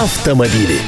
Автомобили.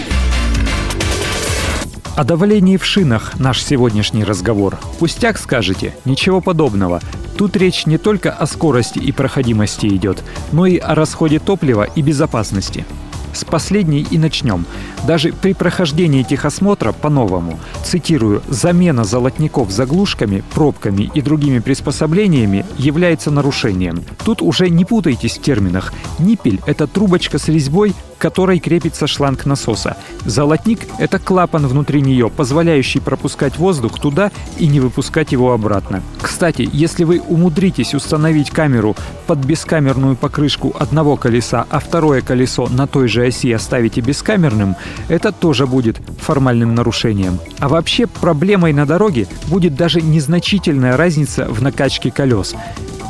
О давлении в шинах наш сегодняшний разговор. Пустяк скажете? Ничего подобного. Тут речь не только о скорости и проходимости идет, но и о расходе топлива и безопасности. С последней и начнем. Даже при прохождении техосмотра по-новому, цитирую, замена золотников заглушками, пробками и другими приспособлениями является нарушением. Тут уже не путайтесь в терминах. Ниппель – это трубочка с резьбой, которой крепится шланг насоса. Золотник – это клапан внутри нее, позволяющий пропускать воздух туда и не выпускать его обратно. Кстати, если вы умудритесь установить камеру под бескамерную покрышку одного колеса, а второе колесо на той же оси оставите бескамерным, это тоже будет формальным нарушением. А вообще проблемой на дороге будет даже незначительная разница в накачке колес.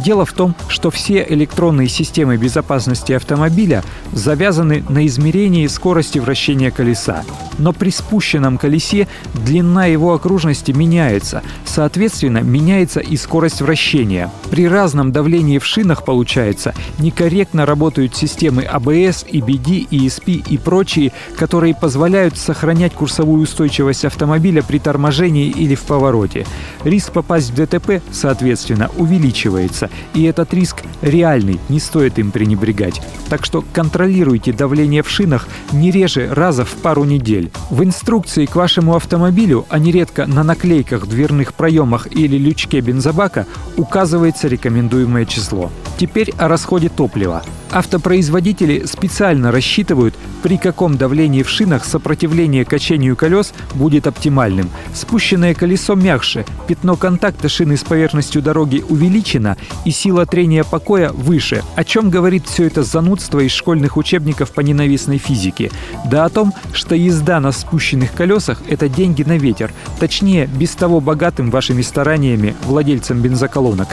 Дело в том, что все электронные системы безопасности автомобиля завязаны на измерении скорости вращения колеса. Но при спущенном колесе длина его окружности меняется, соответственно, меняется и скорость вращения. При разном давлении в шинах, получается, некорректно работают системы ABS, EBD, ESP и прочие, которые позволяют сохранять курсовую устойчивость автомобиля при торможении или в повороте. Риск попасть в ДТП, соответственно, увеличивается, и этот риск реальный, не стоит им пренебрегать. Так что контролируйте давление в шинах не реже раза в пару недель. В инструкции к вашему автомобилю, а нередко на наклейках, дверных проемах или лючке бензобака указывается рекомендуемое число. Теперь о расходе топлива. Автопроизводители специально рассчитывают, при каком давлении в шинах сопротивление качению колес будет оптимальным. Спущенное колесо мягче, пятно контакта шины с поверхностью дороги увеличено и сила трения покоя выше. О чем говорит все это занудство из школьных учебников по ненавистной физике? Да о том, что езда на спущенных колесах – это деньги на ветер. Точнее, без того богатым вашими стараниями владельцам бензоколонок.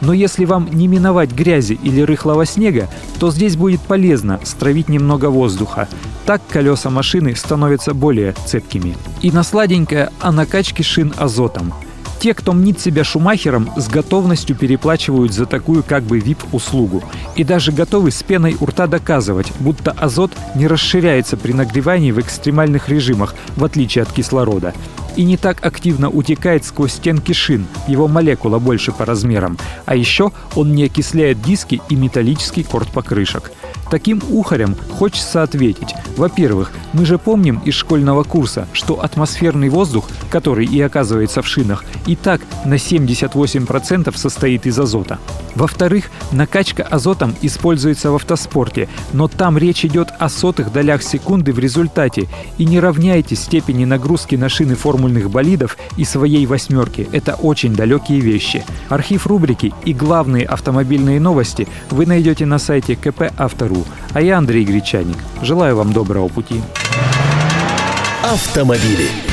Но если вам не миновать грязи или рыхлого снега, то здесь будет полезно стравить немного воздуха. Так колеса машины становятся более цепкими. И на сладенькое о накачке шин азотом. Те, кто мнит себя шумахером, с готовностью переплачивают за такую как бы VIP-услугу. И даже готовы с пеной у рта доказывать, будто азот не расширяется при нагревании в экстремальных режимах, в отличие от кислорода и не так активно утекает сквозь стенки шин, его молекула больше по размерам. А еще он не окисляет диски и металлический корт покрышек. Таким ухарям хочется ответить. Во-первых, мы же помним из школьного курса, что атмосферный воздух, который и оказывается в шинах, и так на 78% состоит из азота. Во-вторых, накачка азотом используется в автоспорте, но там речь идет о сотых долях секунды в результате, и не равняйте степени нагрузки на шины формульных болидов и своей восьмерки. Это очень далекие вещи. Архив рубрики и главные автомобильные новости вы найдете на сайте КП Автору а я Андрей Гречаник. Желаю вам доброго пути. Автомобили.